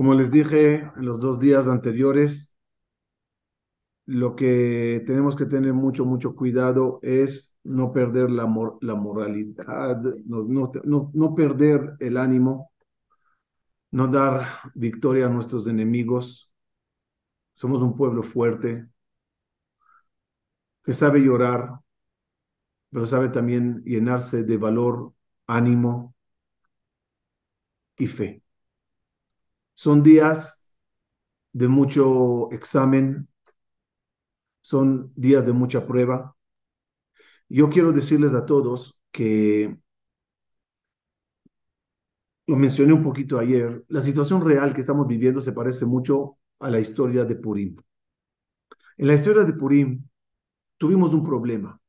Como les dije en los dos días anteriores, lo que tenemos que tener mucho, mucho cuidado es no perder la, la moralidad, no, no perder el ánimo, no dar victoria a nuestros enemigos. Somos un pueblo fuerte, que sabe llorar, pero sabe también llenarse de valor, ánimo y fe. Son días de mucho examen, son días de mucha prueba. Yo quiero decirles a todos que, lo mencioné un poquito ayer, la situación real que estamos viviendo se parece mucho a la historia de Purim. En la historia de Purim tuvimos un problema,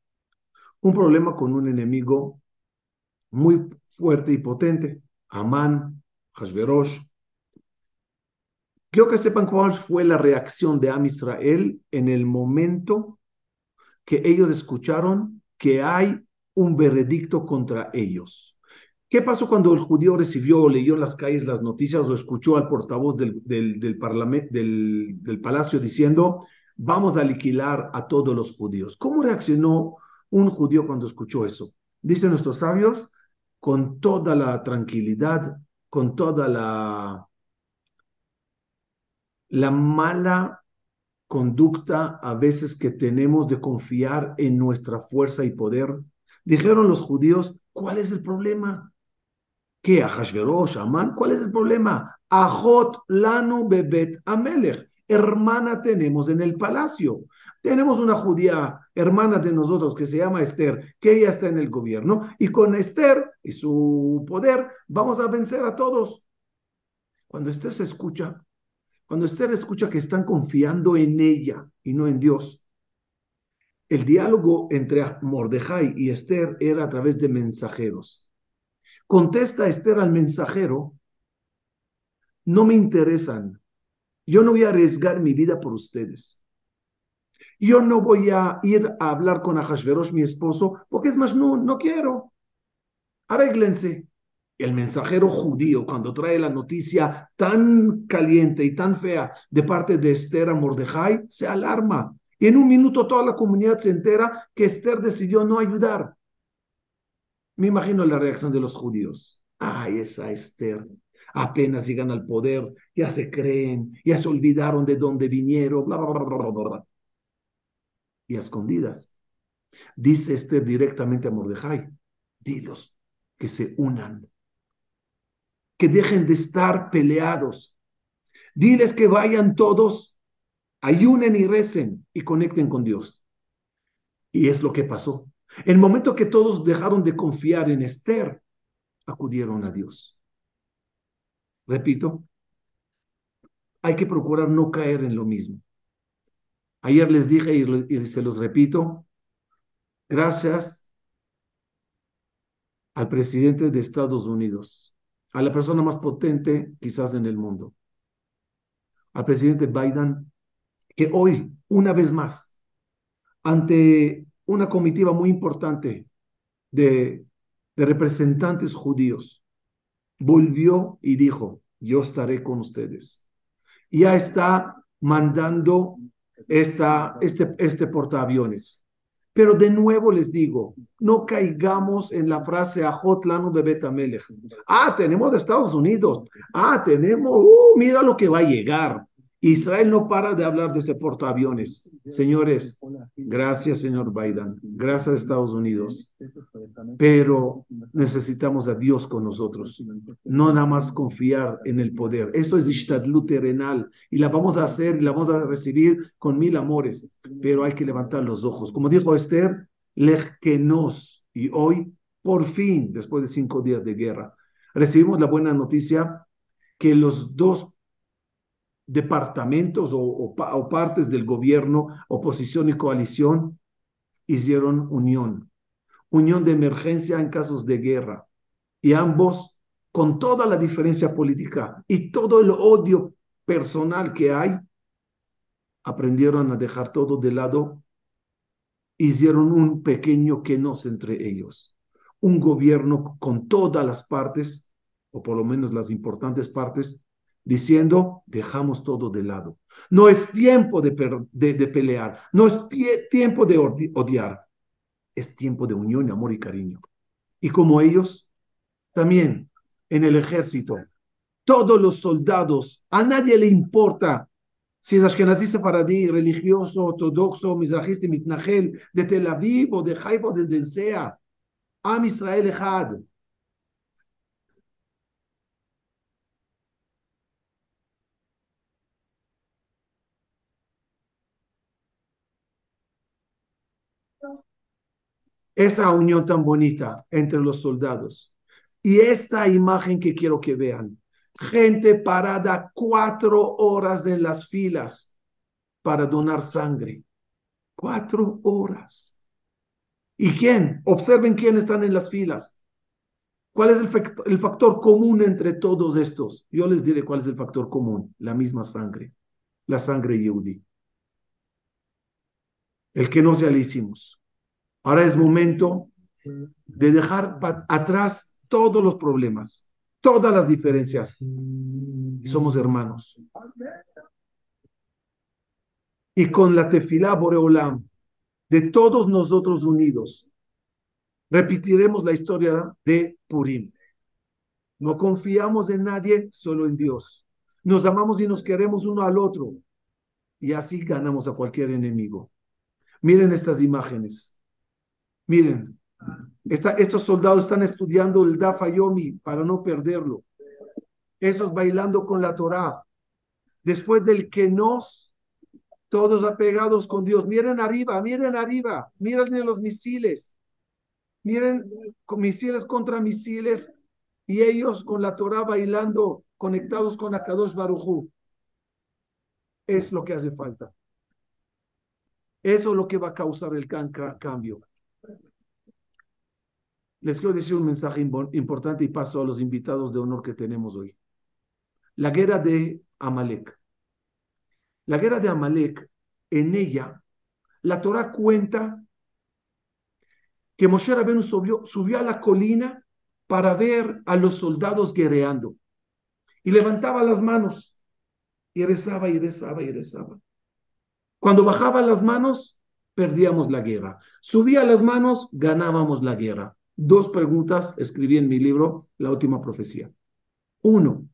un problema con un enemigo muy fuerte y potente, Amán, Hashverosh, Quiero que sepan cuál fue la reacción de Am Israel en el momento que ellos escucharon que hay un veredicto contra ellos. ¿Qué pasó cuando el judío recibió o leyó en las calles las noticias o escuchó al portavoz del, del, del, del, del palacio diciendo, vamos a liquidar a todos los judíos? ¿Cómo reaccionó un judío cuando escuchó eso? Dicen nuestros sabios, con toda la tranquilidad, con toda la la mala conducta a veces que tenemos de confiar en nuestra fuerza y poder. Dijeron los judíos, ¿cuál es el problema? ¿Qué? Ahashverosh, Amán, ¿cuál es el problema? Ajot lanu bebet amelech. Hermana tenemos en el palacio. Tenemos una judía, hermana de nosotros, que se llama Esther, que ella está en el gobierno, y con Esther y su poder vamos a vencer a todos. Cuando Esther se escucha, cuando Esther escucha que están confiando en ella y no en Dios, el diálogo entre Mordejai y Esther era a través de mensajeros. Contesta Esther al mensajero, no me interesan, yo no voy a arriesgar mi vida por ustedes. Yo no voy a ir a hablar con Ahashverosh, mi esposo, porque es más, no, no quiero. Arréglense el mensajero judío, cuando trae la noticia tan caliente y tan fea de parte de Esther a Mordejai, se alarma. Y en un minuto toda la comunidad se entera que Esther decidió no ayudar. Me imagino la reacción de los judíos. Ay, esa Esther. Apenas llegan al poder, ya se creen, ya se olvidaron de dónde vinieron, bla, bla, bla, bla, bla. Y a escondidas. Dice Esther directamente a Mordejai, dilos que se unan que dejen de estar peleados. Diles que vayan todos, ayunen y recen y conecten con Dios. Y es lo que pasó. El momento que todos dejaron de confiar en Esther, acudieron a Dios. Repito, hay que procurar no caer en lo mismo. Ayer les dije y, se los repito, gracias al presidente de Estados Unidos, a la persona más potente quizás en el mundo, al presidente Biden, que hoy, una vez más, ante una comitiva muy importante de, representantes judíos, volvió y dijo, yo estaré con ustedes. Ya está mandando esta, este, este portaaviones. Pero de nuevo les digo, no caigamos en la frase Ajotlano de Betamelech. Ah, tenemos Estados Unidos. Ah, tenemos, uh, mira lo que va a llegar. Israel no para de hablar de ese portaaviones. Señores, gracias, señor Biden. Gracias, Estados Unidos. Pero necesitamos a Dios con nosotros. No nada más confiar en el poder. Eso es Ishtadlut terrenal. Y la vamos a hacer y la vamos a recibir con mil amores. Pero hay que levantar los ojos. Como dijo Esther, lej que nos. Y hoy, por fin, después de cinco días de guerra, recibimos la buena noticia que los dos departamentos o, partes del gobierno, oposición y coalición, hicieron unión, unión de emergencia en casos de guerra. Y ambos, con toda la diferencia política y todo el odio personal que hay, aprendieron a dejar todo de lado, hicieron un pequeño que nos entre ellos, un gobierno con todas las partes, o por lo menos las importantes partes, diciendo, dejamos todo de lado. No es tiempo de, de, pelear, no es tiempo de odiar, es tiempo de unión, amor y cariño. Y como ellos, también en el ejército, todos los soldados, a nadie le importa si es Ashkenazi Sefaradí, religioso, ortodoxo, mizrahista, mitnagel, de Tel Aviv o de Haifa de donde sea. Am Israel Echad. Esa unión tan bonita entre los soldados. Y esta imagen que quiero que vean, gente parada cuatro horas en las filas para donar sangre. Cuatro horas. ¿Y quién? Observen quién están en las filas. ¿Cuál es el, el factor común entre todos estos? Yo les diré cuál es el factor común. La misma sangre. La sangre yehudi. El que no le hicimos. Ahora es momento de dejar atrás todos los problemas, todas las diferencias. somos hermanos. Y con la tefilá Boreolam, de todos nosotros unidos, repetiremos la historia de Purim. No confiamos en nadie, solo en Dios. Nos amamos y nos queremos uno al otro. Y así ganamos a cualquier enemigo. Miren estas imágenes. Miren, estos soldados están estudiando el Dafayomi para no perderlo. Esos bailando con la Torah. Después del que nos, todos apegados con Dios. Miren arriba, miren arriba, miren los misiles. Miren misiles contra misiles y ellos con la Torah bailando, conectados con Akadosh Barujú. Es lo que hace falta. Eso es lo que va a causar el cambio les quiero decir un mensaje importante y paso a los invitados de honor que tenemos hoy. La guerra de Amalek. La guerra de Amalek, en ella, la Torah cuenta que Moshe Rabenu subió, subió a la colina para ver a los soldados guerreando y levantaba las manos y rezaba y rezaba y rezaba. Cuando bajaba las manos, perdíamos la guerra. Subía las manos, ganábamos la guerra dos preguntas escribí en mi libro, La última profecía. Uno,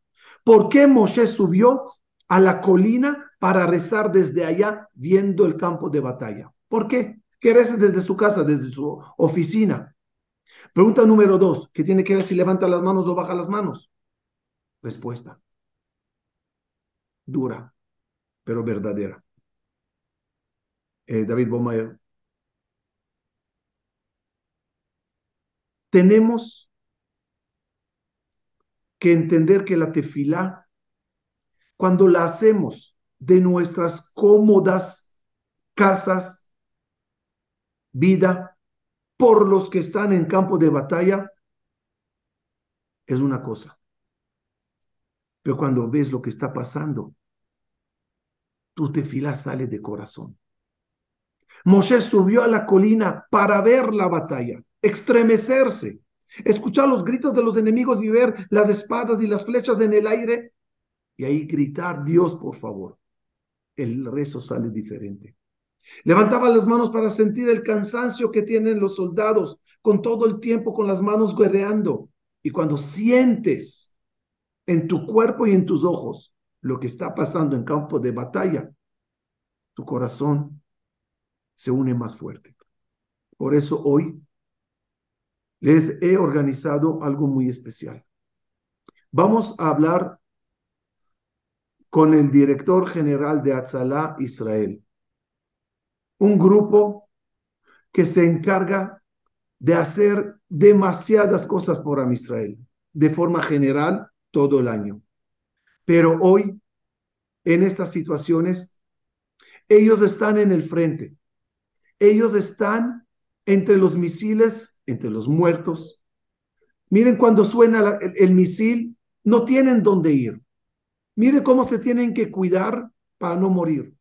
¿por qué Moshe subió a la colina para rezar desde allá viendo el campo de batalla? ¿Por qué? ¿Qué reza desde su casa, desde su oficina? Pregunta número dos, ¿qué tiene que ver si levanta las manos o baja las manos? Respuesta. Dura, pero verdadera. Eh, David Bomayer, tenemos que entender que la tefilá, cuando la hacemos de nuestras cómodas casas, vida, por los que están en campo de batalla, es una cosa. Pero cuando ves lo que está pasando, tu tefilá sale de corazón. Moshe subió a la colina para ver la batalla estremecerse, escuchar los gritos de los enemigos y ver las espadas y las flechas en el aire y ahí gritar, Dios, por favor. El rezo sale diferente. Levantaba las manos para sentir el cansancio que tienen los soldados con todo el tiempo con las manos guerreando. Y cuando sientes en tu cuerpo y en tus ojos lo que está pasando en campo de batalla, tu corazón se une más fuerte. Por eso hoy les he organizado algo muy especial. Vamos a hablar con el director general de Atzalá Israel, un grupo que se encarga de hacer demasiadas cosas por Am Israel, de forma general todo el año. Pero hoy, en estas situaciones, ellos están en el frente, ellos están entre los misiles entre los muertos. Miren cuando suena el, misil, no tienen dónde ir. Miren cómo se tienen que cuidar para no morir.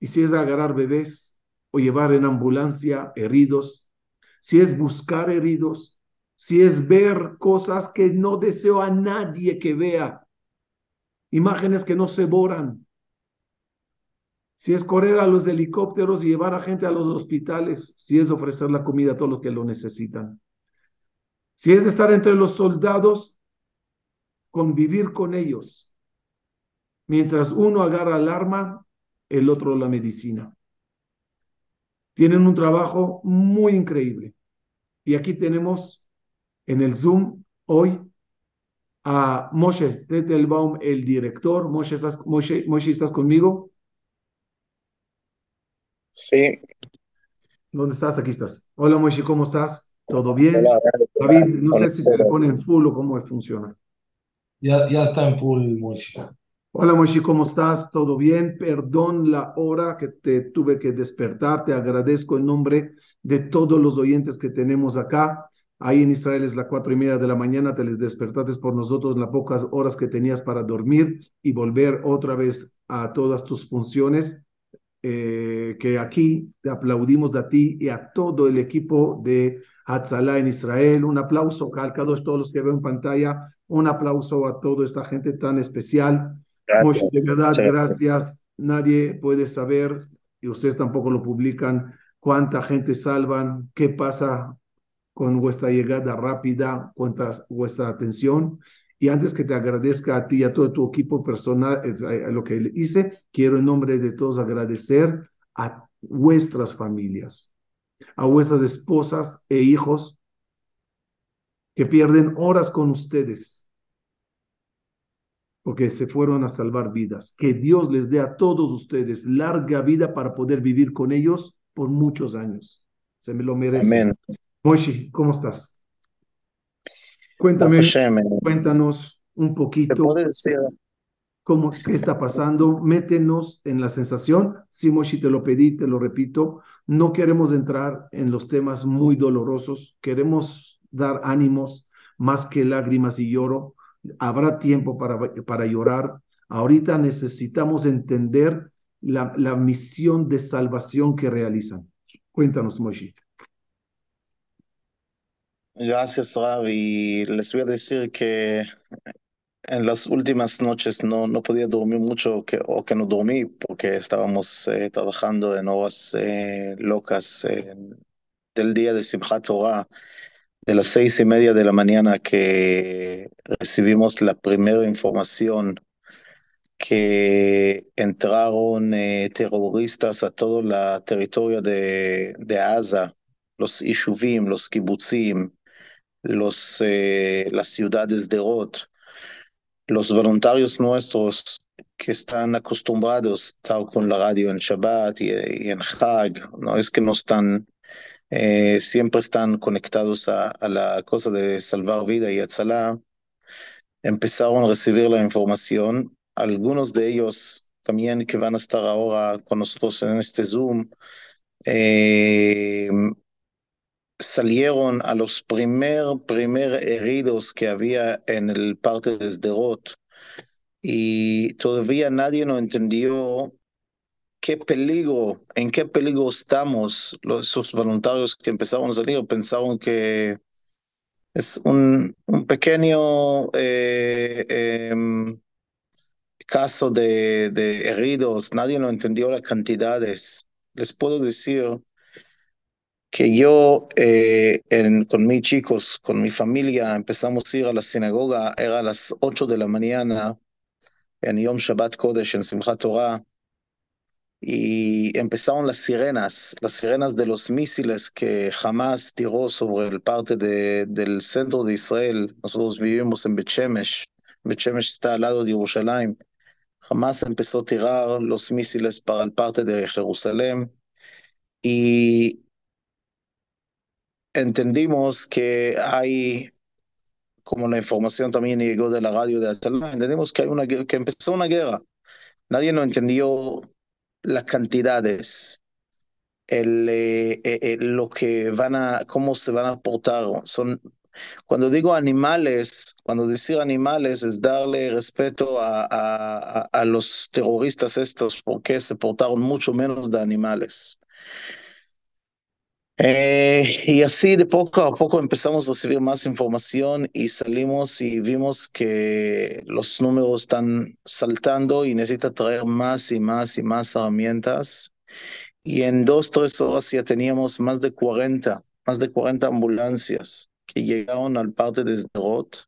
Y si es agarrar bebés o llevar en ambulancia heridos, si es buscar heridos, si es ver cosas que no deseo a nadie que vea, imágenes que no se borran, si es correr a los helicópteros y llevar a gente a los hospitales, si es ofrecer la comida a todos los que lo necesitan, si es estar entre los soldados, convivir con ellos, mientras uno agarra el arma, el otro la medicina. Tienen un trabajo muy increíble. Y aquí tenemos en el Zoom hoy a Moshe Tetelbaum, el director. Moshe, ¿estás, Moshe, Moshe, ¿estás conmigo? Sí. ¿Dónde estás? Aquí estás. Hola Moshe, ¿cómo estás? ¿Todo bien? David, no sé si se le pone en full o cómo funciona. Ya, ya está en full, Moshe. Hola Moshe, ¿cómo estás? ¿Todo bien? Perdón la hora que te tuve que despertar. Te agradezco en nombre de todos los oyentes que tenemos acá. Ahí en Israel es las cuatro y media de la mañana, te les despertaste por nosotros las pocas horas que tenías para dormir y volver otra vez a todas tus funciones. Eh, que aquí te aplaudimos a ti y a todo el equipo de Hatzalá en Israel. Un aplauso, calcados todos los que veo en pantalla. Un aplauso a toda esta gente tan especial Moshe, de verdad, gracias. Nadie puede saber, y ustedes tampoco lo publican, cuánta gente salvan, qué pasa con vuestra llegada rápida, cuánta vuestra atención. Y antes que te agradezca a ti y a todo tu equipo personal a lo que hice, quiero en nombre de todos agradecer a vuestras familias, a vuestras esposas e hijos que pierden horas con ustedes porque se fueron a salvar vidas. Que Dios les dé a todos ustedes larga vida para poder vivir con ellos por muchos años. Se me lo merece. Amén. Moshi, ¿cómo estás? Cuéntame, cuéntanos un ¿Te poquito cómo, qué está pasando. Métenos en la sensación. Sí, Moshi, te lo pedí, te lo repito. No queremos entrar en los temas muy dolorosos. Queremos dar ánimos más que lágrimas y lloro habrá tiempo para, para llorar. Ahorita necesitamos entender la, la misión de salvación que realizan. Cuéntanos, Moshe. Gracias, Rav. Y les voy a decir que en las últimas noches no, no podía dormir mucho que, o que no dormí porque estábamos eh, trabajando en horas eh, locas del día de Simchat Torah de las seis y media de la mañana que recibimos la primera información que entraron eh, terroristas a todo el territorio de, de Asa, los Ishuvim, los Kibbutzim, los, eh, las ciudades de Rot, los voluntarios nuestros que están acostumbrados a estar con la radio en Shabbat y, y en Chag, no es que no están eh, siempre están conectados a, a, la cosa de salvar vida y Atzalá, empezaron a recibir la información. Algunos de ellos también que van a estar ahora con nosotros en este Zoom, eh, salieron a los primer, primer heridos que había en el parte de Sderot. Y todavía nadie no entendió qué peligro, en qué peligro estamos. Los, voluntarios que empezaron a salir, pensaron que es un, un pequeño eh, eh, caso de, de, heridos, nadie no entendió las cantidades. Les puedo decir que yo eh, en, con mis chicos, con mi familia, empezamos a ir a la sinagoga, era a las 8 de la mañana en Yom Shabbat Kodesh, en Simchat Torah, y empezaron las sirenas, las sirenas de los misiles que jamás tiró sobre el parte de, del centro de Israel. Nosotros vivimos en Bechemesh, Bechemesh está al lado de Jerusalén. Jamás empezó a tirar los misiles para el parte de Jerusalén y entendimos que hay, como la información también llegó de la radio de Atalá, entendimos que, hay una, que empezó una guerra. Nadie no entendió las cantidades, el, eh, eh, lo que van a, cómo se van a portar. Son, cuando digo animales, cuando decir animales es darle respeto a, a, a los terroristas estos, porque se portaron mucho menos de animales. Eh, y así de poco a poco empezamos a recibir más información y salimos y vimos que los números están saltando y necesita traer más y más y más herramientas. Y en dos, tres horas ya teníamos más de 40, más de 40 ambulancias que llegaron al parte de Sderot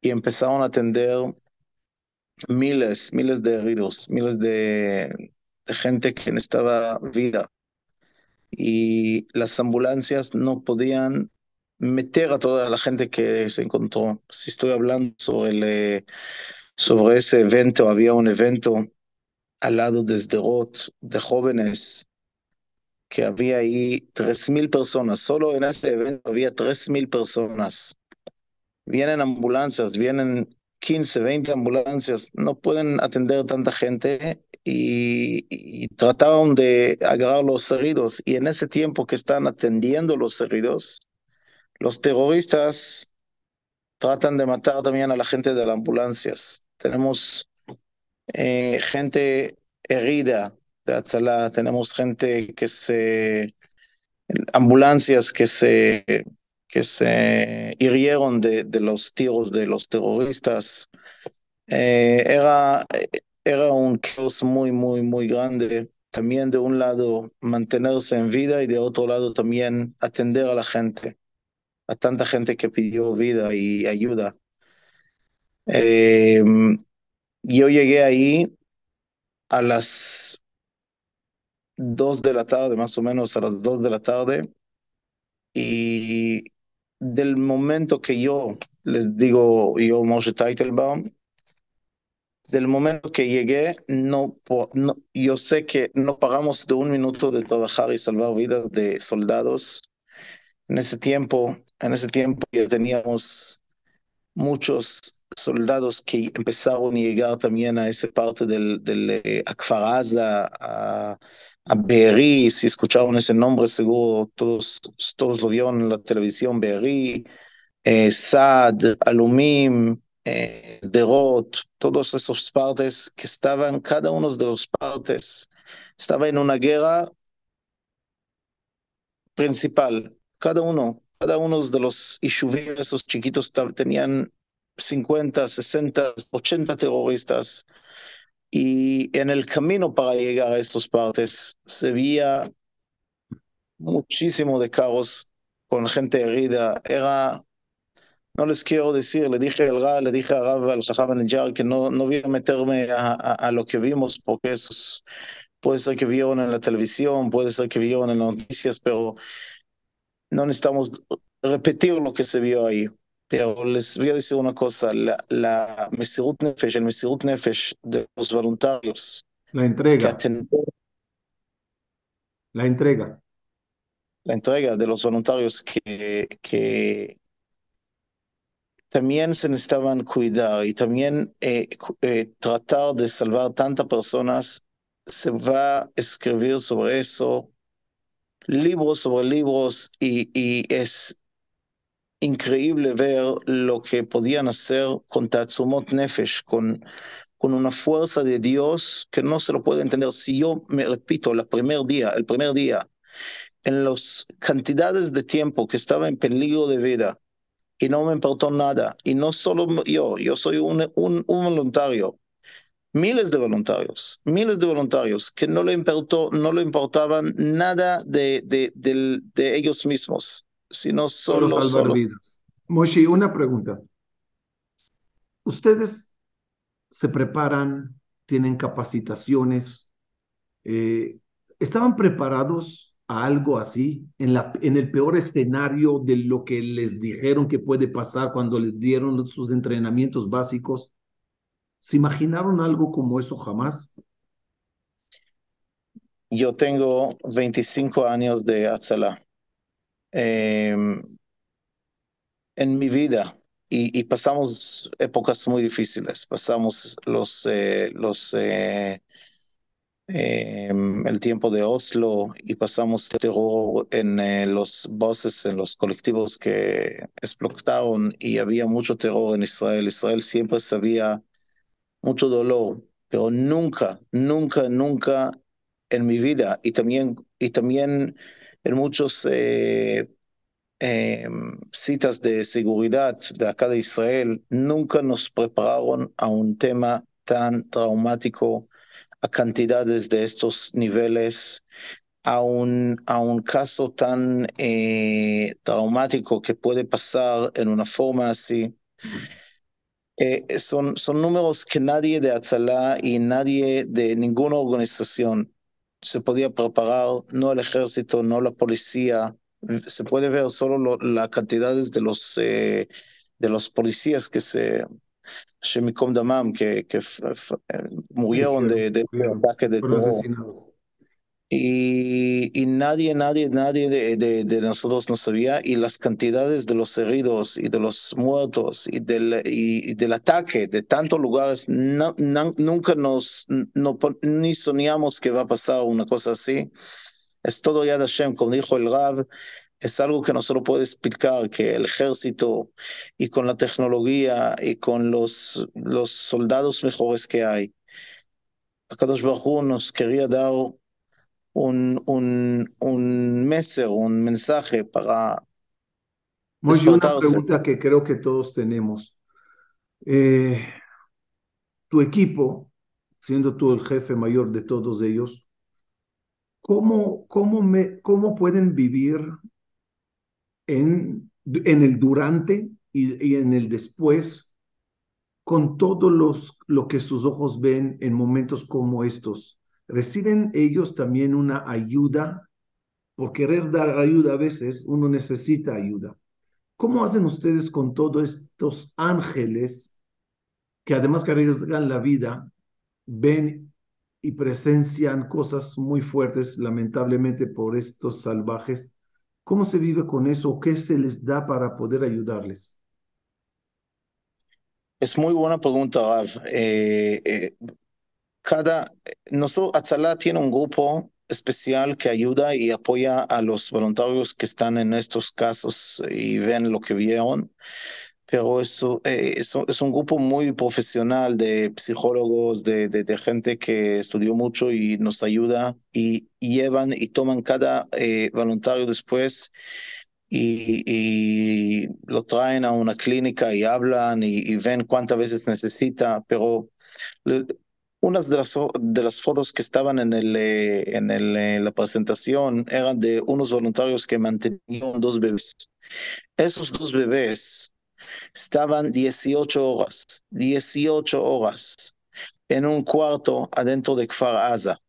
y empezaron a atender miles, miles de heridos, miles de, de gente que necesitaba vida y las ambulancias no podían meter a toda la gente que se encontró. Si estoy hablando sobre, sobre ese evento, había un evento al lado de Sderot de jóvenes que había ahí 3.000 personas. Solo en ese evento había 3.000 personas. Vienen ambulancias, vienen 15, 20 ambulancias, no pueden atender tanta gente y, y, trataron de agarrar los heridos. Y en ese tiempo que están atendiendo los heridos, los terroristas tratan de matar también a la gente de las ambulancias. Tenemos eh, gente herida de Atzalá, tenemos gente que se, ambulancias que se que se hirieron de, de los tiros de los terroristas. Eh, era, era un caos muy, muy, muy grande. También de un lado mantenerse en vida y de otro lado también atender a la gente, a tanta gente que pidió vida y ayuda. Eh, yo llegué ahí a las dos de la tarde, más o menos a las dos de la tarde, y del momento que yo les digo, yo Moshe Teitelbaum, del momento que llegué, no, no, yo sé que no pagamos de un minuto de trabajar y salvar vidas de soldados. En ese tiempo, en ese tiempo ya teníamos muchos soldados que empezaron a llegar también a esa parte del, del eh, a, a si escucharon ese nombre, seguro todos, todos lo vieron en la televisión, Be'eri, eh, Sad, Alumim, eh, Derot, todos esos partes que estaban, cada uno de los partes estaba en una guerra principal, cada uno, cada uno de los ishuvim, esos chiquitos, tenían 50, 60, 80 terroristas y en el camino para llegar a estas partes se veía muchísimo de carros con gente herida. Era, no les quiero decir, le dije al le dije a Rav al Jajam que no, no voy a meterme a, a, a, lo que vimos porque eso es, puede ser que vieron en la televisión, puede ser que vieron en las noticias, pero no necesitamos repetir lo que se vio ahí. Pero les voy a decir una cosa, la, la Mesirut Nefesh, el Mesirut Nefesh de los voluntarios. La entrega. la entrega. La entrega de los voluntarios que, que también se necesitaban cuidar y también eh, eh, tratar de salvar tantas personas. Se va a escribir sobre eso, libros sobre libros, y, y es increíble ver lo que podían hacer con Tatsumot Nefesh, con, con una fuerza de Dios que no se lo puede entender. Si yo me repito, el primer día, el primer día, en las cantidades de tiempo que estaba en peligro de vida y no me importó nada, y no solo yo, yo soy un, un, un voluntario, miles de voluntarios, miles de voluntarios que no le importó, no le importaban nada de, de, de, de ellos mismos sino solo, salvar solo. vidas. Moshi, una pregunta. ¿Ustedes se preparan, tienen capacitaciones? Eh, ¿Estaban preparados a algo así en, la, en el peor escenario de lo que les dijeron que puede pasar cuando les dieron sus entrenamientos básicos? ¿Se imaginaron algo como eso jamás? Yo tengo 25 años de Atzala eh, en mi vida y, pasamos épocas muy difíciles. Pasamos los, eh, los eh, el tiempo de Oslo y pasamos terror en los buses, en los colectivos que explotaron y había mucho terror en Israel. Israel siempre sabía mucho dolor, pero nunca, nunca, nunca en mi vida y también, y también en muchos eh, eh, citas de seguridad de acá de Israel, nunca nos prepararon a un tema tan traumático, a cantidades de estos niveles, a un, a un caso tan eh, traumático que puede pasar en una forma así. Eh, son, son números que nadie de Atzalá y nadie de ninguna organización se podía preparar, no el ejército, no la policía. Se puede ver solo las cantidades de los, eh, de los policías que se, que, que murieron de, de, de ataque de terror. Y, y, nadie, nadie, nadie de, de, de, nosotros no sabía, y las cantidades de los heridos y de los muertos y del, y, y del ataque de tantos lugares, no, no, nunca nos, no, ni soñamos que va a pasar una cosa así. Es todo ya de Hashem, como dijo el Rav, es algo que no se lo puede explicar, que el ejército y con la tecnología y con los, los soldados mejores que hay, Akadosh Baruj nos quería dar un, un, un messer, un mensaje para Muy una pregunta que creo que todos tenemos. Eh, tu equipo, siendo tú el jefe mayor de todos ellos, ¿cómo, cómo, me, cómo pueden vivir en, en el durante y, y, en el después con todo los, lo que sus ojos ven en momentos como estos? Reciben ellos también una ayuda. Por querer dar ayuda a veces uno necesita ayuda. ¿Cómo hacen ustedes con todos estos ángeles que además que arriesgan la vida, ven y presencian cosas muy fuertes, lamentablemente, por estos salvajes? ¿Cómo se vive con eso? ¿Qué se les da para poder ayudarles? Es muy buena pregunta, Rav. Eh, eh, cada, nosotros, tiene un grupo especial que ayuda y apoya a los voluntarios que están en estos casos y ven lo que vieron, pero eso, eh, eso es un grupo muy profesional de psicólogos, de, de, gente que estudió mucho y nos ayuda y, llevan y toman cada eh, voluntario después y, y, lo traen a una clínica y hablan y ven cuántas veces necesita, pero unas de las, de las fotos que estaban en, el, eh, en el, eh, la presentación eran de unos voluntarios que mantenían dos bebés. Esos dos bebés estaban 18 horas, 18 horas en un cuarto adentro de Kfar Aza.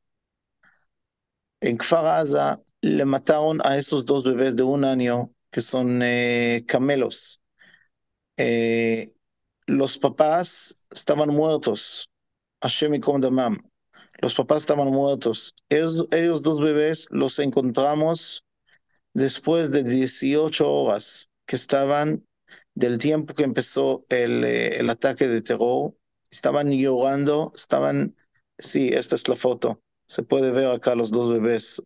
En Kfar Aza le mataron a esos dos bebés de un año que son eh, camelos. Los papás estaban muertos Hashem y Damam. Los papás estaban muertos. Ellos, ellos dos bebés los encontramos después de 18 horas que estaban del tiempo que empezó el, eh, el ataque de terror. Estaban llorando, estaban, sí, esta es la foto. Se puede ver acá los dos bebés.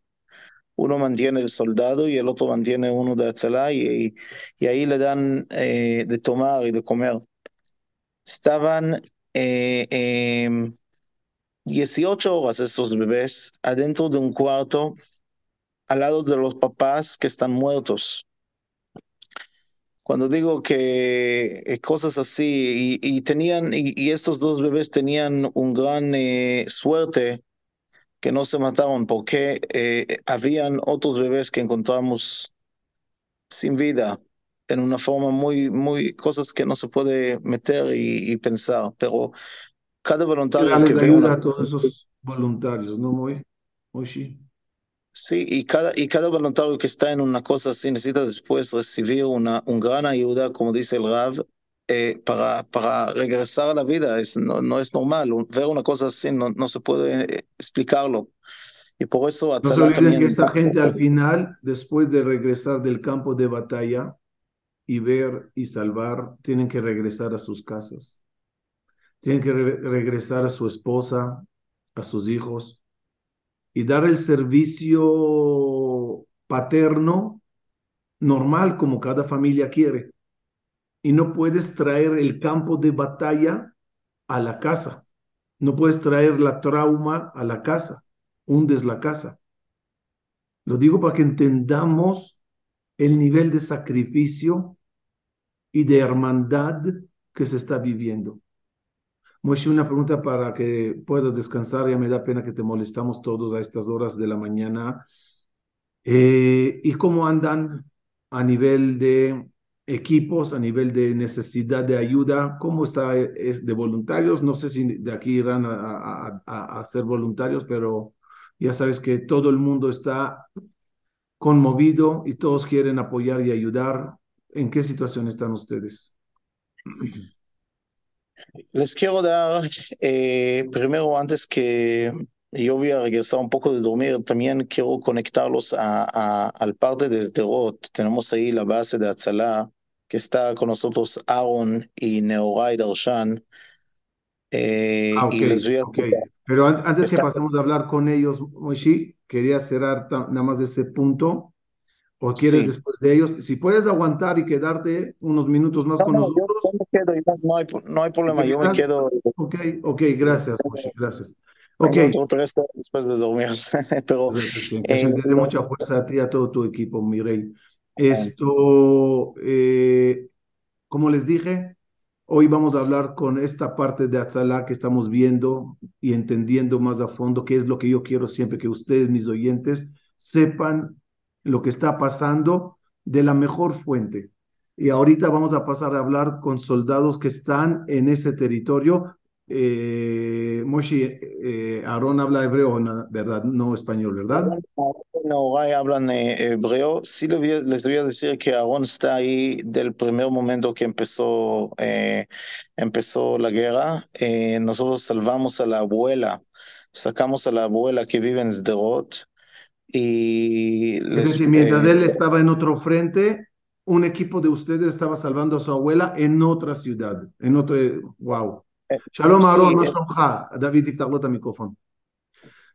Uno mantiene el soldado y el otro mantiene uno de Atzalá y, y, ahí le dan eh, de tomar y de comer. Estaban eh, eh, 18 horas estos bebés adentro de un cuarto al lado de los papás que están muertos. Cuando digo que eh, cosas así, y, y tenían, y, y, estos dos bebés tenían un gran eh, suerte que no se mataron porque eh, habían otros bebés que encontramos sin vida en una forma muy, muy, cosas que no se puede meter y, y pensar, pero cada voluntario que ayuda una... a todos esos voluntarios, ¿no, Muy, Moishi? Sí, y cada, y cada voluntario que está en una cosa así necesita después recibir una, un gran ayuda, como dice el Rav, eh, para, para regresar a la vida. Es, no, no es normal. Ver una cosa así no, no se puede eh, explicarlo. Y por eso no se también... que esa gente al final, después de regresar del campo de batalla, y ver y salvar, tienen que regresar a sus casas. Tienen que re regresar a su esposa, a sus hijos y dar el servicio paterno normal como cada familia quiere. Y no puedes traer el campo de batalla a la casa. No puedes traer la trauma a la casa. Hundes la casa. Lo digo para que entendamos el nivel de sacrificio y de hermandad que se está viviendo. Moshe, una pregunta para que puedas descansar. Ya me da pena que te molestamos todos a estas horas de la mañana. Eh, ¿Y cómo andan a nivel de equipos, a nivel de necesidad de ayuda? ¿Cómo está es de voluntarios? No sé si de aquí irán a, a, a ser voluntarios, pero ya sabes que todo el mundo está conmovido y todos quieren apoyar y ayudar. ¿En qué situación están ustedes? Les quiero dar, eh, primero, antes que yo voy a regresar un poco de dormir, también quiero conectarlos a, a, al parte de Sderot. Tenemos ahí la base de Atzalá, que está con nosotros Aaron y Neoray Darshan. Eh, ah, okay, y les voy a... okay. Pero antes está... que pasemos a hablar con ellos, Moishi, quería cerrar nada más de ese punto. ¿O quieres sí. después de ellos? Si puedes aguantar y quedarte unos minutos más no, con no, nosotros. Yo, yo me quedo, no, hay, no hay problema, yo me quedo. Ok, ok, gracias, Moshi, gracias. Ok. después de dormir, pero. Sí, que eh, mucha fuerza a ti y a todo tu equipo, mi rey. Esto, eh, como les dije, hoy vamos a hablar con esta parte de Atzalá que estamos viendo y entendiendo más a fondo, qué es lo que yo quiero siempre que ustedes, mis oyentes, sepan lo que está pasando de la mejor fuente. Y ahorita vamos a pasar a hablar con soldados que están en ese territorio. Eh, Moshe, eh, Aarón habla hebreo, ¿verdad? No español, ¿verdad? No, hablan eh, hebreo. Sí les voy a decir que Aarón está ahí del primer momento que empezó, eh, empezó la guerra. Eh, nosotros salvamos a la abuela, sacamos a la abuela que vive en Sderot. Y les, es decir, mientras eh, él estaba en otro frente, un equipo de ustedes estaba salvando a su abuela en otra ciudad, en otro, wow. Eh, Shalom Aaron, מה שלומך? דוד תפתח לו את המיקרופון.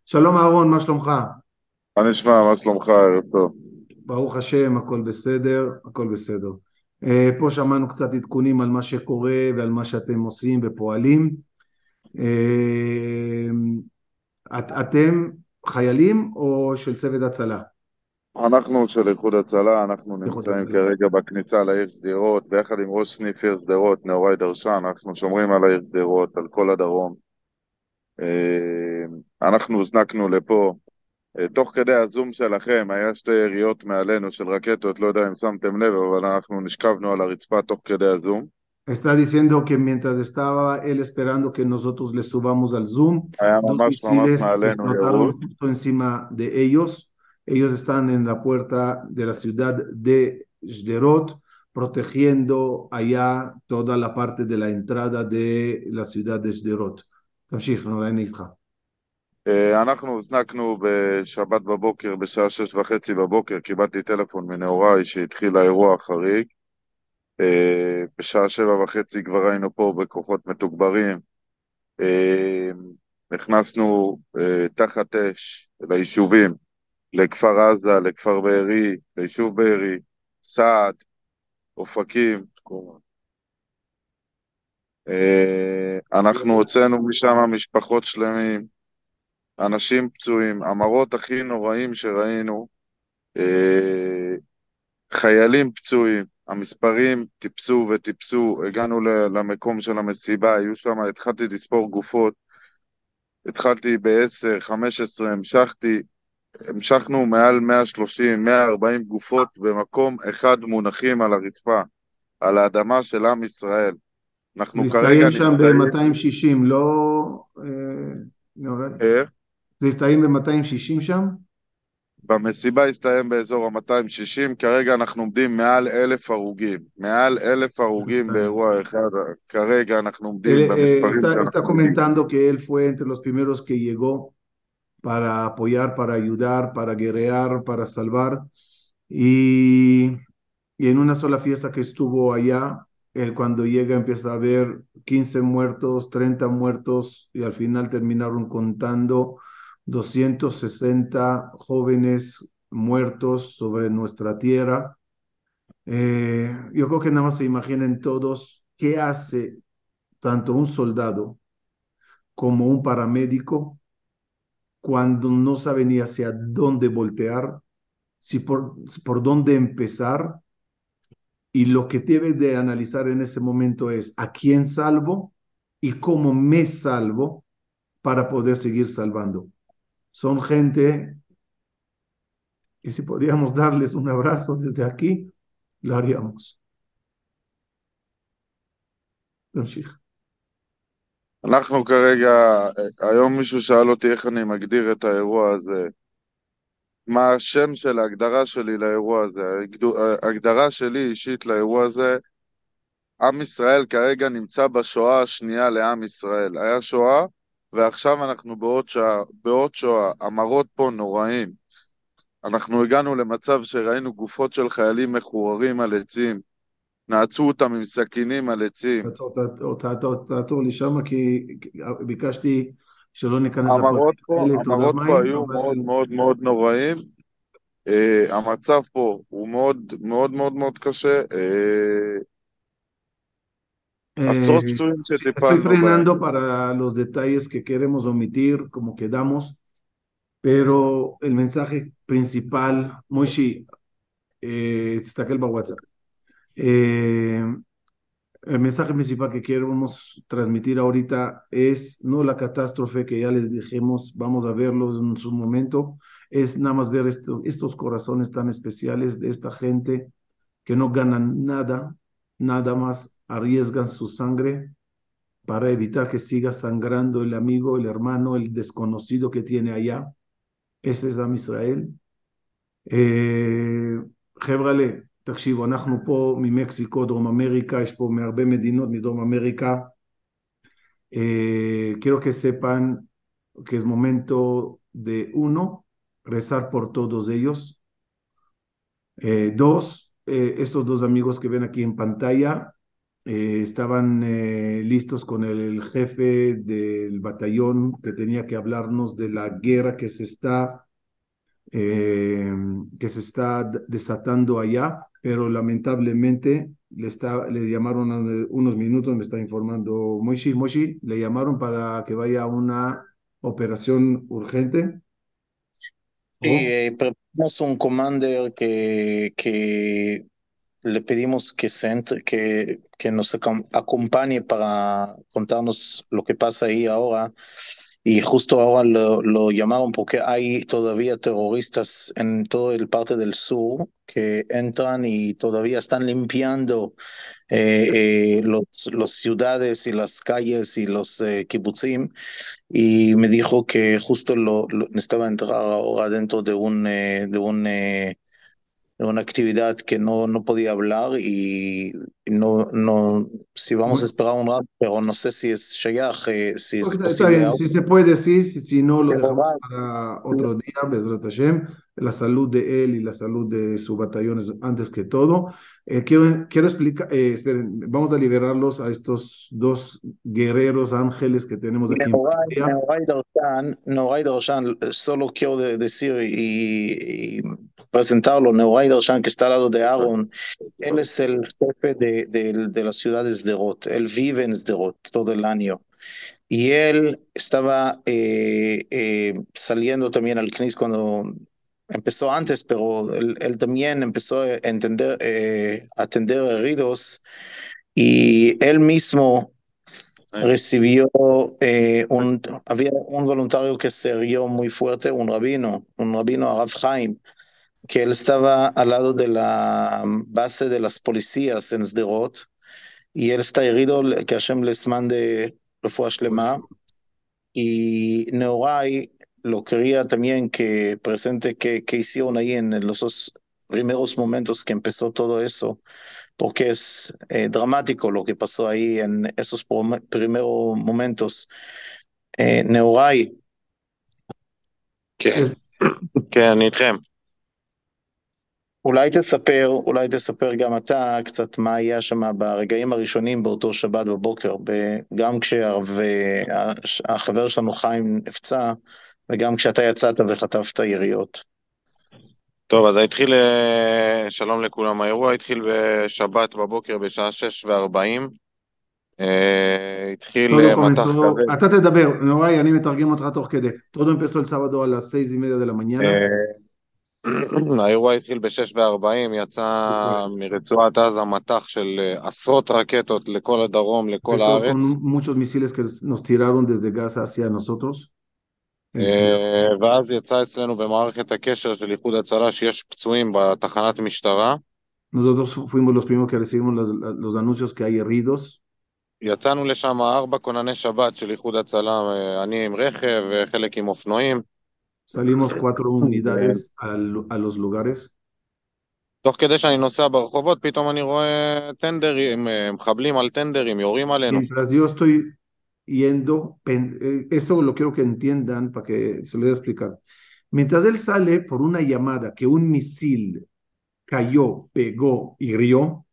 שלום אהרון, מה שלומך? מה נשמע? מה שלומך? ערב טוב. ברוך השם, הכל בסדר, הכל בסדר. פה שמענו קצת עדכונים על מה שקורה ועל מה שאתם עושים ופועלים. את, אתם חיילים או של צוות הצלה? אנחנו של איחוד הצלה, אנחנו נמצאים. כרגע בכניסה לעיר שדרות, ביחד עם ראש סניף עיר שדרות, נאורי דרשן, אנחנו שומרים על העיר שדרות, על כל הדרום. אנחנו הוזנקנו לפה. תוך כדי הזום שלכם היה שתי יריות מעלינו של רקטות, לא יודע אם שמתם לב, אבל אנחנו נשכבנו על הרצפה תוך כדי הזום. Está diciendo que mientras estaba él esperando que nosotros le subamos al Zoom, dos misiles se explotaron justo encima de ellos. Ellos están en la puerta de la ciudad de Sderot, protegiendo allá toda la parte de la entrada de la ciudad de Sderot. תמשיך, נורא איתך. אנחנו הוזנקנו בשבת בבוקר, בשעה שש וחצי בבוקר, קיבלתי טלפון מנהוראי שהתחיל האירוע החריג. בשעה שבע וחצי כבר היינו פה בכוחות מתוגברים. נכנסנו תחת אש ליישובים, לכפר עזה, לכפר בארי, ליישוב בארי, סעד, אופקים. אנחנו הוצאנו משם משפחות שלמים, אנשים פצועים, המראות הכי נוראים שראינו, חיילים פצועים, המספרים טיפסו וטיפסו, הגענו למקום של המסיבה, היו שם, התחלתי לספור גופות, התחלתי ב-10, 15, המשכתי, המשכנו מעל 130, 140 גופות במקום אחד מונחים על הרצפה, על האדמה של עם ישראל. אנחנו כרגע נמצאים... זה הסתיים שם ב-260, לא... איך? זה הסתיים ב-260 שם? במסיבה הסתיים באזור ה-260, כרגע אנחנו עומדים מעל אלף הרוגים, מעל אלף הרוגים באירוע אחד, כרגע אנחנו עומדים במספרים שאנחנו... Está comentando que él fue entre los primeros que llegó para apoyar, para ayudar, para guerrear, para salvar, y, en una sola fiesta que estuvo allá, él cuando llega empieza a ver 15 muertos, 30 muertos, y al final terminaron contando 260 jóvenes muertos sobre nuestra tierra. Eh, yo creo que nada más se imaginen todos qué hace tanto un soldado como un paramédico cuando no sabe ni hacia dónde voltear, si por, por dónde empezar. Y lo que debes de analizar en ese momento es a quién salvo y cómo me salvo para poder seguir salvando. Son gente que si podíamos darles un abrazo desde aquí, lo haríamos. Don אנחנו כרגע, היום מישהו שאל אותי איך אני מגדיר את האירוע הזה, מה השם של ההגדרה שלי לאירוע הזה. ההגדרה שלי אישית לאירוע הזה, עם ישראל כרגע נמצא בשואה השנייה לעם ישראל. היה שואה, ועכשיו אנחנו בעוד, שעה, בעוד שואה. המראות פה נוראים. אנחנו הגענו למצב שראינו גופות של חיילים מחוררים על עצים, נעצו אותם עם סכינים על עצים. תעצור לי שם, כי ביקשתי שלא ניכנס המראות פה, המראות פה היו מאוד מאוד מאוד נוראים. Uh, המצב פה הוא מאוד מאוד מאוד מאוד קשה. Uh, עשרות פצועים שטיפלנו Estoy frenando para los detalles que queremos omitir, como quedamos, pero el mensaje principal, Moishi, eh, está aquí el WhatsApp. Eh, el mensaje principal que queremos transmitir ahorita es no la catástrofe que ya les dijimos, vamos a verlo en su momento, es nada más ver esto, estos corazones tan especiales de esta gente que no ganan nada, nada más arriesgan su sangre para evitar que siga sangrando el amigo, el hermano, el desconocido que tiene allá. Ese es Am Israel. Eh, תקשיבו, אנחנו פה ממקסיקו, דרום אמריקה, יש פה מהרבה מדינות מדרום אמריקה. Eh, quiero que sepan que es momento de uno, rezar por todos ellos. Eh, dos, eh, estos dos amigos que ven aquí en pantalla eh, estaban eh, listos con el jefe del batallón que tenía que hablarnos de la guerra que se está, eh, que se está desatando allá pero lamentablemente le, está, le llamaron a unos minutos, me está informando Moishi, Moishi, le llamaron para que vaya a una operación urgente. Sí, eh, preparamos un commander que, que le pedimos que, se entre, que, que nos acompañe para contarnos lo que pasa ahí ahora. Y justo ahora lo, llamaron porque hay todavía terroristas en toda el parte del sur que entran y todavía están limpiando eh, eh, las ciudades y las calles y los eh, kibbutzim. Y me dijo que justo lo, lo necesitaba entrar ahora dentro de un, de un una actividad que no, no podía hablar y no, no, si vamos a esperar un rato, pero no sé si es eh, si es posible. bien, si se puede, sí, si, si no, lo dejamos para otro día, Bezrat Hashem. La salud de él y la salud de su batallón es antes que todo. Eh, quiero, quiero explicar, eh, esperen, vamos a liberarlos a estos dos guerreros ángeles que tenemos aquí. Noray Darshan, solo quiero de- decir y, y presentarlo, Noray Darshan, que está al lado de Aaron, él es el jefe de, de, de la ciudad de Sderot, él vive en Sderot todo el año. Y él estaba eh, eh, saliendo también al CNIS cuando empezó antes, pero él, él también empezó a entender, eh, a atender heridos y él mismo recibió eh, un, había un voluntario que se hirió muy fuerte, un rabino, un rabino Arav Chaim, que él estaba al lado de la base de las policías en Sderot y él está herido, que Hashem les mande refuah shlema y Neuray lo quería también que presente que, que hicieron ahí en los dos primeros momentos que empezó todo eso, porque es eh, dramático lo que pasó ahí en esos primeros momentos. Eh, Neuray, כן, כן, אני איתכם. אולי תספר, אולי תספר גם אתה קצת מה היה שם ברגעים הראשונים באותו שבת בבוקר, גם כשהחבר שלנו חיים נפצע, וגם כשאתה יצאת וחטפת יריות. טוב, אז התחיל, אה, שלום לכולם, האירוע התחיל בשבת בבוקר בשעה שש וארבעים. אה, התחיל אה, מטח כזה, אתה תדבר, נוראי, אני מתרגם אותך תוך כדי. A las seis y media de la mañana. אה, האירוע התחיל ב-6 ו-40, יצא מרצועת עזה מטח של עשרות רקטות לכל הדרום, לכל הארץ. muchos misiles que nos tiraron desde Gaza hacia nosotros. אה, ואז יצא אצלנו במערכת הקשר של איחוד הצלה שיש פצועים בתחנת משטרה. Nosotros fu- fuimos los primeros que recibimos los, los anuncios que hay heridos. יצאנו לשם ארבע כונני שבת של איחוד הצלה, אה, אני עם רכב וחלק עם אופנועים. Salimos cuatro unidades al- a los lugares. תוך כדי שאני נוסע ברחובות, פתאום אני רואה טנדרים, אה, מחבלים על טנדרים, יורים עלינו. Mientras yo estoy yendo, eh, eso lo quiero que entiendan para que se lo voy explicar. Mientras él sale por una llamada que un misil cayó, pegó, hirió,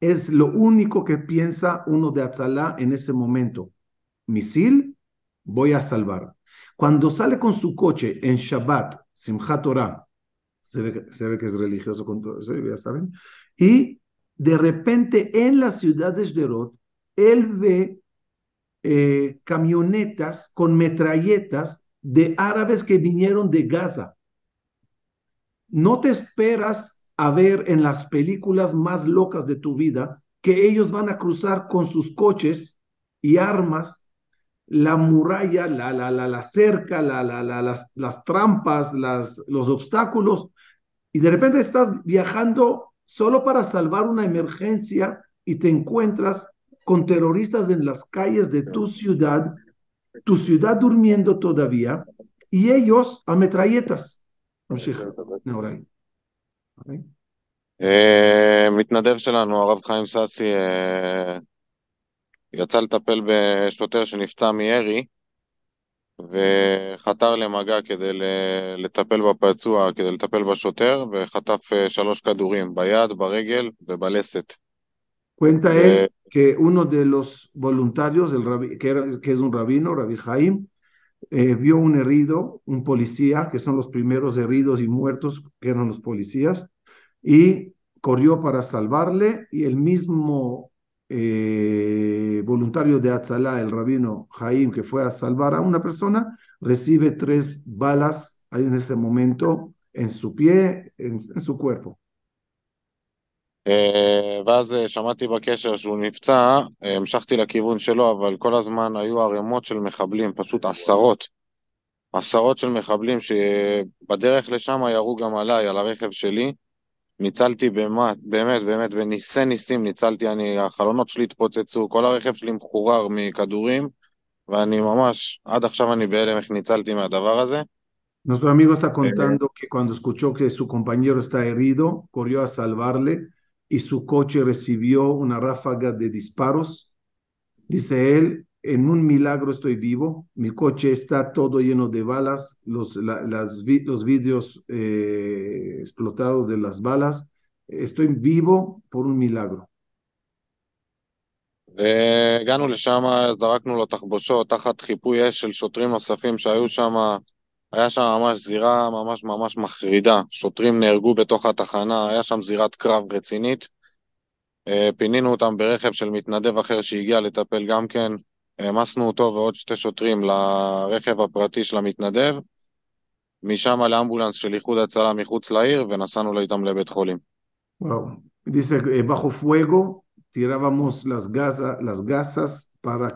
es lo único que piensa uno de Atzalá en ese momento. Misil, voy a salvar. Cuando sale con su coche en Shabbat, Simchat Torah, se ve, se ve que es religioso con todo eso, ya saben, y de repente en la ciudad de Sderot, él ve eh, camionetas con metralletas de árabes que vinieron de Gaza. No te esperas a ver en las películas más locas de tu vida que ellos van a cruzar con sus coches y armas la muralla, la, la, la, la cerca, la, la, la, las, las trampas, las, los obstáculos, y de repente estás viajando solo para salvar una emergencia y te encuentras con terroristas en las calles de tu ciudad, tu ciudad durmiendo todavía, y ellos a metralletas. ממשיך, נאורי. אוקיי? אה, מתנדב שלנו, הרב חיים ססי, אה, יצא לטפל בשוטר שנפצע מירי וחתר למגע כדי ל- לטפל בפצוע, כדי לטפל בשוטר, וחטף אה, שלוש כדורים ביד, ברגל ובלסת. Cuenta Eh, él que uno de los voluntarios, el rabi- que, era- que es un rabino, Rabbi Jaim, eh, vio un herido, un policía, que son los primeros heridos y muertos, que eran los policías, y corrió para salvarle, y el mismo eh, voluntario de Atzalá, el rabino Jaim, que fue a salvar a una persona, recibe tres balas ahí en ese momento en su pie, en, en su cuerpo. אה, ואז אה, שמעתי בקשר שהוא נפצע, אה, המשכתי לכיוון שלו, אבל כל הזמן היו ערימות של מחבלים, פשוט עשרות. עשרות של מחבלים שבדרך לשם ירו גם עליי, על הרכב שלי. ניצלתי באמת, באמת, באמת, בניסי ניסים ניצלתי, אני, החלונות שלי התפוצצו, כל הרכב שלי מחורר מכדורים, ואני ממש, עד עכשיו אני בהלם איך ניצלתי מהדבר הזה. Nuestro amigo está contando que cuando escuchó que su compañero está herido, corrió a salvarle y su coche recibió una ráfaga de disparos. Dice él, en un milagro estoy vivo, mi coche está todo lleno de balas, los, la- las vi- los vidrios eh, explotados de las balas. Estoy vivo por un milagro. והגענו לשם, זרקנו לו תחבושות תחת חיפוי אש של שוטרים נוספים שהיו שם, היה שם ממש זירה ממש ממש מחרידה, שוטרים נהרגו בתוך התחנה, היה שם זירת קרב רצינית. אה, פינינו אותם ברכב של מתנדב אחר שהגיע לטפל גם כן, העמסנו אותו ועוד שתי שוטרים לרכב הפרטי של המתנדב, משם לאמבולנס של איחוד הצלה מחוץ לעיר ונסענו איתם לבית חולים. Wow. Dice, bajo fuego tirábamos las, gasa- las gasas para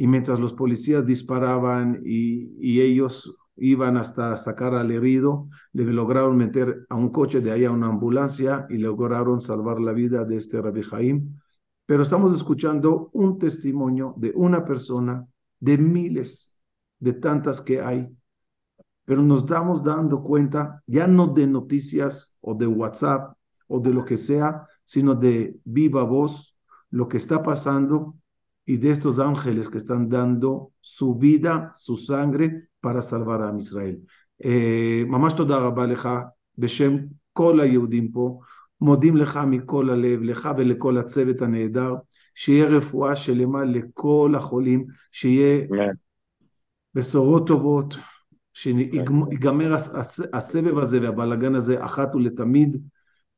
y mientras los policías disparaban y, ellos iban hasta sacar al herido, le lograron meter a un coche de ahí a una ambulancia y lograron salvar la vida de este Rabbi Jaim. Pero estamos escuchando un testimonio de una persona, de miles, de tantas que hay, pero nos estamos dando cuenta ya no de noticias o de WhatsApp o de lo que sea, sino de viva voz lo que está pasando y de estos ángeles que están dando su vida, su sangre para salvar a Israel. Eh, ממש תודה רבה לך בשם כל היהודים פה, מודים לך מכל הלב, לך ולכל הצוות הנהדר, שיהיה רפואה שלמה לכל החולים, שיהיה בשורות טובות, שיגמר הס- הס- הסבב הזה והבלגן הזה אחת ולתמיד,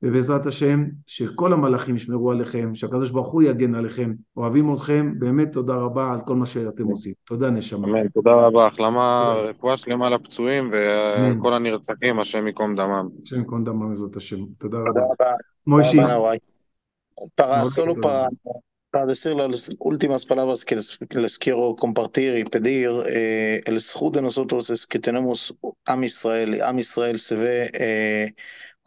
ובעזרת השם, שכל המלאכים ישמרו עליכם, שהקדוש ברוך הוא יגן עליכם. אוהבים אתכם, באמת תודה רבה על כל מה שאתם עושים. תודה נשמה. אמן, תודה רבה, החלמה, תודה. רפואה שלמה לפצועים. וכל הנרצחים, השם ייקום דמם. השם ייקום דמם בעזרת השם. תודה תודה רבה. רבה. מוישי. Para, solo תודה para, רבה. para decir las últimas palabras que les, que les quiero compartir y pedir, eh, el de nosotros es que tenemos Am Israel, Am Israel se ve eh,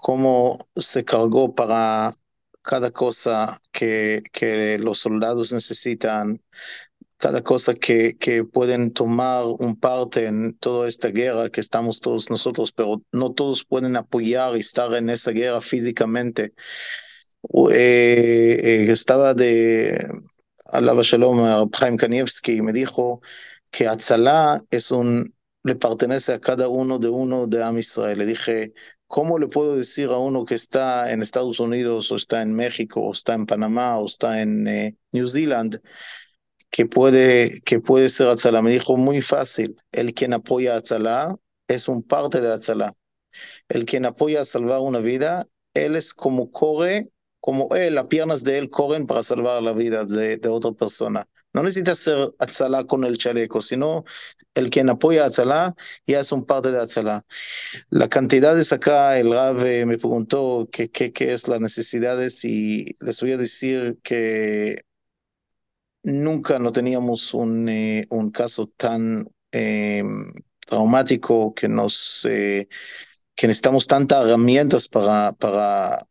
cómo se cargó para cada cosa que, que los soldados necesitan, cada cosa que, que pueden tomar un parte en toda esta guerra que estamos todos nosotros, pero no todos pueden apoyar y estar en esa guerra físicamente. Eh, eh, estaba de Alaba Shalom Chaim Kanievski me dijo que Atzalá es un, le pertenece a cada uno de uno de Am Israel. Le dije, ¿cómo le puedo decir a uno que está en Estados Unidos o está en México o está en Panamá o está en eh, New Zealand que puede, que puede ser Atzalá? Me dijo, muy fácil, el quien apoya a Atzalá es un parte de Atzalá. El quien apoya a salvar una vida, él es como corre, como él, las piernas de él corren para salvar la vida de, de otra persona. No necesita ser Atzalá con el chaleco, sino el quien apoya a ya es un parte de Atzalá. La cantidad es acá, el Rav eh, me preguntó qué, qué, qué es las necesidades y les voy a decir que nunca no teníamos un, eh, un caso tan eh, traumático que nos eh, que necesitamos tantas herramientas para, para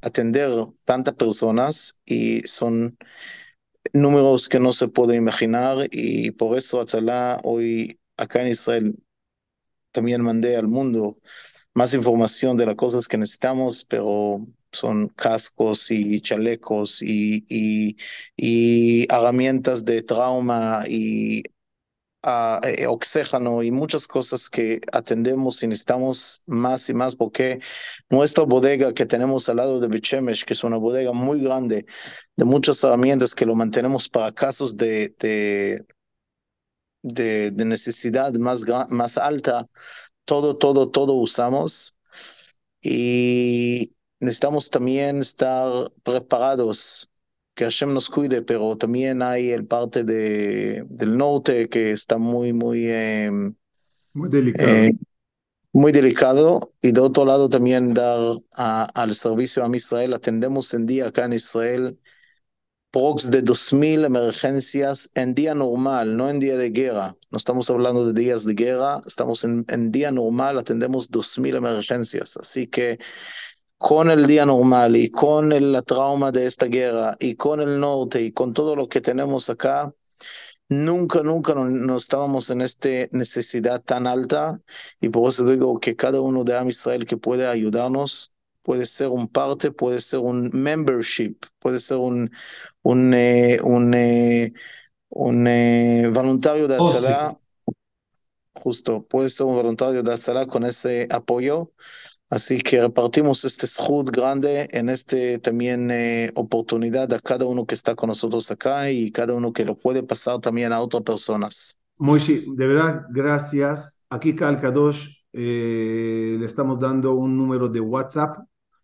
atender tantas personas y son números que no se puede imaginar y por eso Atzalá hoy acá en Israel también mandé al mundo más información de las cosas que necesitamos, pero son cascos y chalecos y, y, y herramientas de trauma y ah, eh, y muchas cosas que atendemos y necesitamos más y más porque nuestra bodega que tenemos al lado de Bechemesh, que es una bodega muy grande de muchas herramientas que lo mantenemos para casos de, de, de, de necesidad más, más alta, todo, todo, todo usamos. Y necesitamos también estar preparados, que Hashem nos cuide, pero también hay el parte de, del norte que está muy, muy, eh, muy delicado. eh, muy delicado y de otro lado también dar a- al servicio a Israel. Atendemos en día acá en Israel prox de 2.000 emergencias en día normal, no en día de guerra. No estamos hablando de días de guerra, estamos en, en día normal, atendemos 2.000 emergencias. Así que con el día normal y con el, la trauma de esta guerra y con el norte y con todo lo que tenemos acá, nunca, nunca no, no estábamos en esta necesidad tan alta y por eso digo que cada uno de Am Israel que puede ayudarnos puede ser un parte, puede ser un membership, puede ser un, un, eh, un, eh, un eh, voluntario de. Atzalá, justo, puede ser un voluntario de Atzalá con ese apoyo. Así que repartimos este zhut grande en este también eh, oportunidad a cada uno que está con nosotros acá y cada uno que lo puede pasar también a otras personas. Moishi, de verdad, gracias. Aquí Cal Kadosh eh, le estamos dando un número de WhatsApp.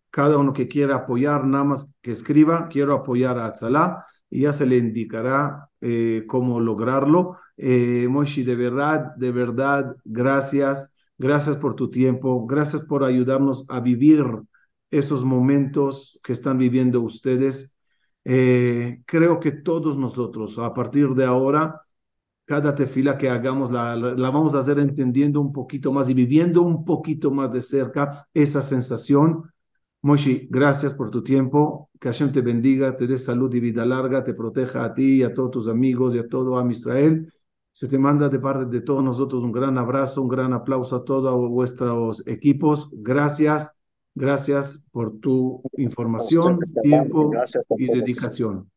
Cada uno que quiera apoyar, nada más que escriba, quiero apoyar a Atzalá y ya se le indicará eh, cómo lograrlo. Eh, de verdad, de verdad, gracias. Gracias por tu tiempo. Gracias por ayudarnos a vivir esos momentos que están viviendo ustedes. Eh, creo que todos nosotros, a partir de ahora, cada tefila que hagamos la, la, vamos a hacer entendiendo un poquito más y viviendo un poquito más de cerca esa sensación. Moshi, gracias por tu tiempo. Que Hashem te bendiga, te dé salud y vida larga, te proteja a ti y a todos tus amigos y a todo Am Israel. Se te manda de parte de todos nosotros un gran abrazo, un gran aplauso a todos vuestros equipos. Gracias, gracias por tu información, tiempo y dedicación.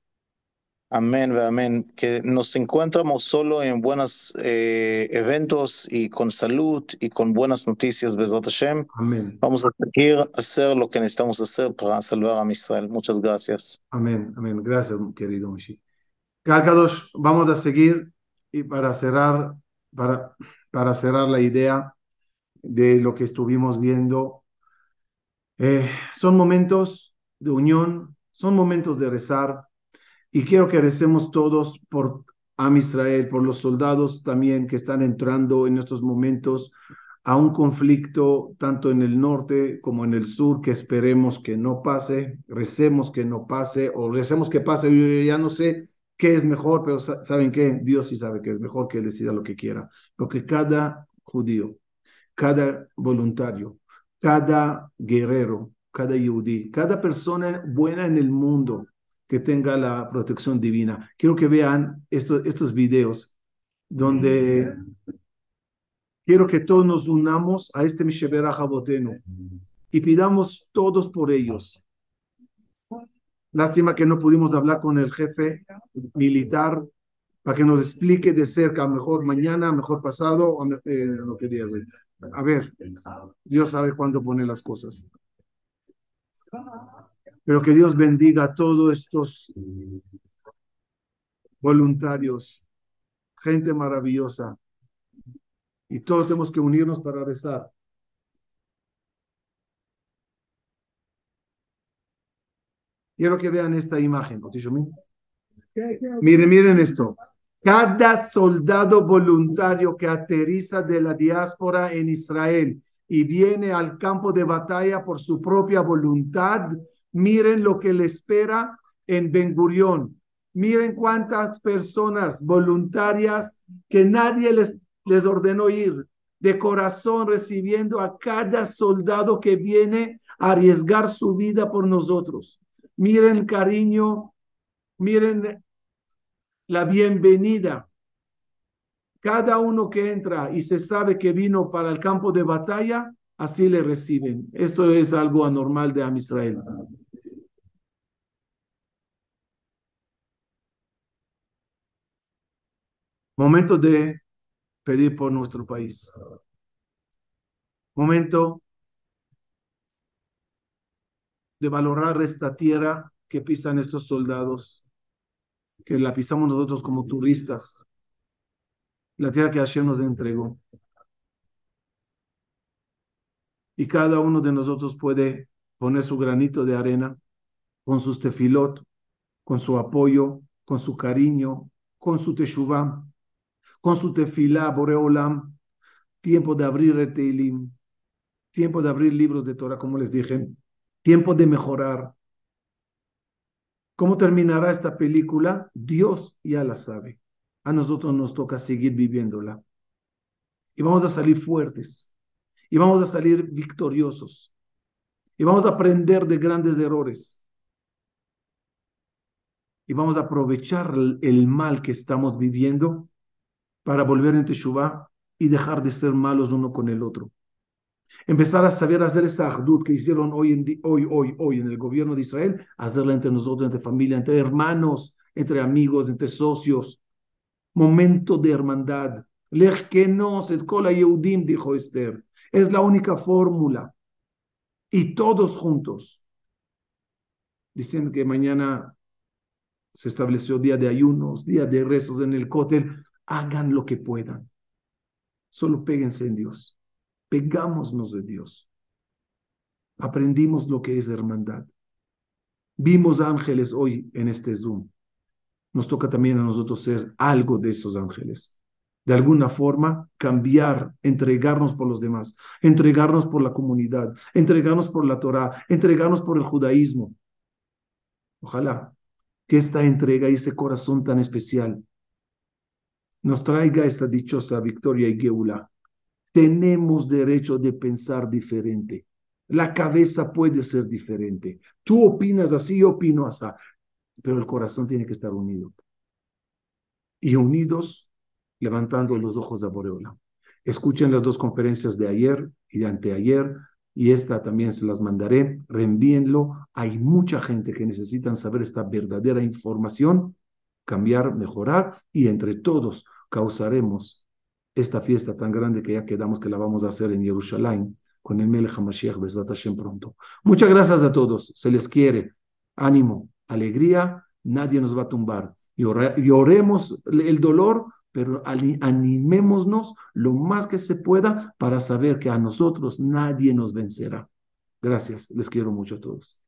Amén, amén. Que nos encontramos solo en buenos eh, eventos y con salud y con buenas noticias, Besat Hashem. Amén. Vamos a seguir hacer lo que necesitamos hacer para salvar a Israel. Muchas gracias. Amén, amén. Gracias, querido Mishi. Kalkadosh, vamos a seguir y para cerrar, para, para cerrar la idea de lo que estuvimos viendo, Eh, son momentos de unión, son momentos de rezar, y quiero que recemos todos por Am Israel, por los soldados también que están entrando en estos momentos a un conflicto tanto en el norte como en el sur que esperemos que no pase, recemos que no pase o recemos que pase, yo ya no sé qué es mejor, pero ¿saben qué? Dios sí sabe que es mejor que él decida lo que quiera, porque cada judío, cada voluntario, cada guerrero, cada yudí, cada persona buena en el mundo que tenga la protección divina. Quiero que vean estos, videos donde quiero que todos nos unamos a este Mishebera Jaboteno y pidamos todos por ellos. Lástima que no pudimos hablar con el jefe militar para que nos explique de cerca, mejor mañana, mejor pasado, eh, lo que digas. A ver, Dios sabe cuándo pone las cosas. Pero que Dios bendiga a todos estos voluntarios, gente maravillosa. Y todos tenemos que unirnos para rezar. Quiero que vean esta imagen. Miren, miren esto. Cada soldado voluntario que aterriza de la diáspora en Israel y viene al campo de batalla por su propia voluntad, Miren lo que le espera en Ben Gurión. Miren cuántas personas voluntarias que nadie les, les ordenó ir, de corazón recibiendo a cada soldado que viene a arriesgar su vida por nosotros. Miren cariño, miren la bienvenida. Cada uno que entra y se sabe que vino para el campo de batalla, así le reciben. Esto es algo anormal de Am Israel. Momento de pedir por nuestro país. Momento de valorar esta tierra que pisan estos soldados, que la pisamos nosotros como turistas, la tierra que Hashem nos entregó. y cada uno de nosotros puede poner su granito de arena con sus tefilot, con su apoyo, con su cariño, con su teshuvah, con su tefilá, boreolam, tiempo de abrir el teilim, tiempo de abrir libros de Torah, como les dije, tiempo de mejorar. ¿Cómo terminará esta película? Dios ya la sabe. A nosotros nos toca seguir viviéndola. Y vamos a salir fuertes y vamos a salir victoriosos. Y vamos a aprender de grandes errores. Y vamos a aprovechar el mal que estamos viviendo para volver en Teshuvah y dejar de ser malos uno con el otro. Empezar a saber hacer esa ardud que hicieron hoy, en hoy, hoy, hoy en el gobierno de Israel, hacerla entre nosotros, entre familia, entre hermanos, entre amigos, entre socios. Momento de hermandad. Lech que no, Yehudim, dijo Esther. Es la única fórmula. Y todos juntos. Dicen que mañana se estableció día de ayunos, día de rezos en el cótel. Hagan lo que puedan. Solo péguense en Dios. Pegámonos de Dios. Aprendimos lo que es hermandad. Vimos ángeles hoy en este Zoom. Nos toca también a nosotros ser algo de esos ángeles de alguna forma cambiar, entregarnos por los demás, entregarnos por la comunidad, entregarnos por la Torah, entregarnos por el judaísmo. Ojalá que esta entrega y este corazón tan especial nos traiga esta dichosa victoria y geula. Tenemos derecho de pensar diferente. La cabeza puede ser diferente. Tú opinas así, yo opino así, pero el corazón tiene que estar unido. Y unidos levantando los ojos de Boreola. Escuchen las dos conferencias de ayer y de anteayer, y esta también se las mandaré. Reenvíenlo. Hay mucha gente que necesitan saber esta verdadera información, cambiar, mejorar, y entre todos causaremos esta fiesta tan grande que ya quedamos que la vamos a hacer en Jerusalén con el Melech HaMashiach Besat Hashem pronto. Muchas gracias a todos. Se les quiere. Ánimo, alegría. Nadie nos va a tumbar. Y, oremos el dolor pero animémonos lo más que se pueda para saber que a nosotros nadie nos vencerá. Gracias, les quiero mucho a todos.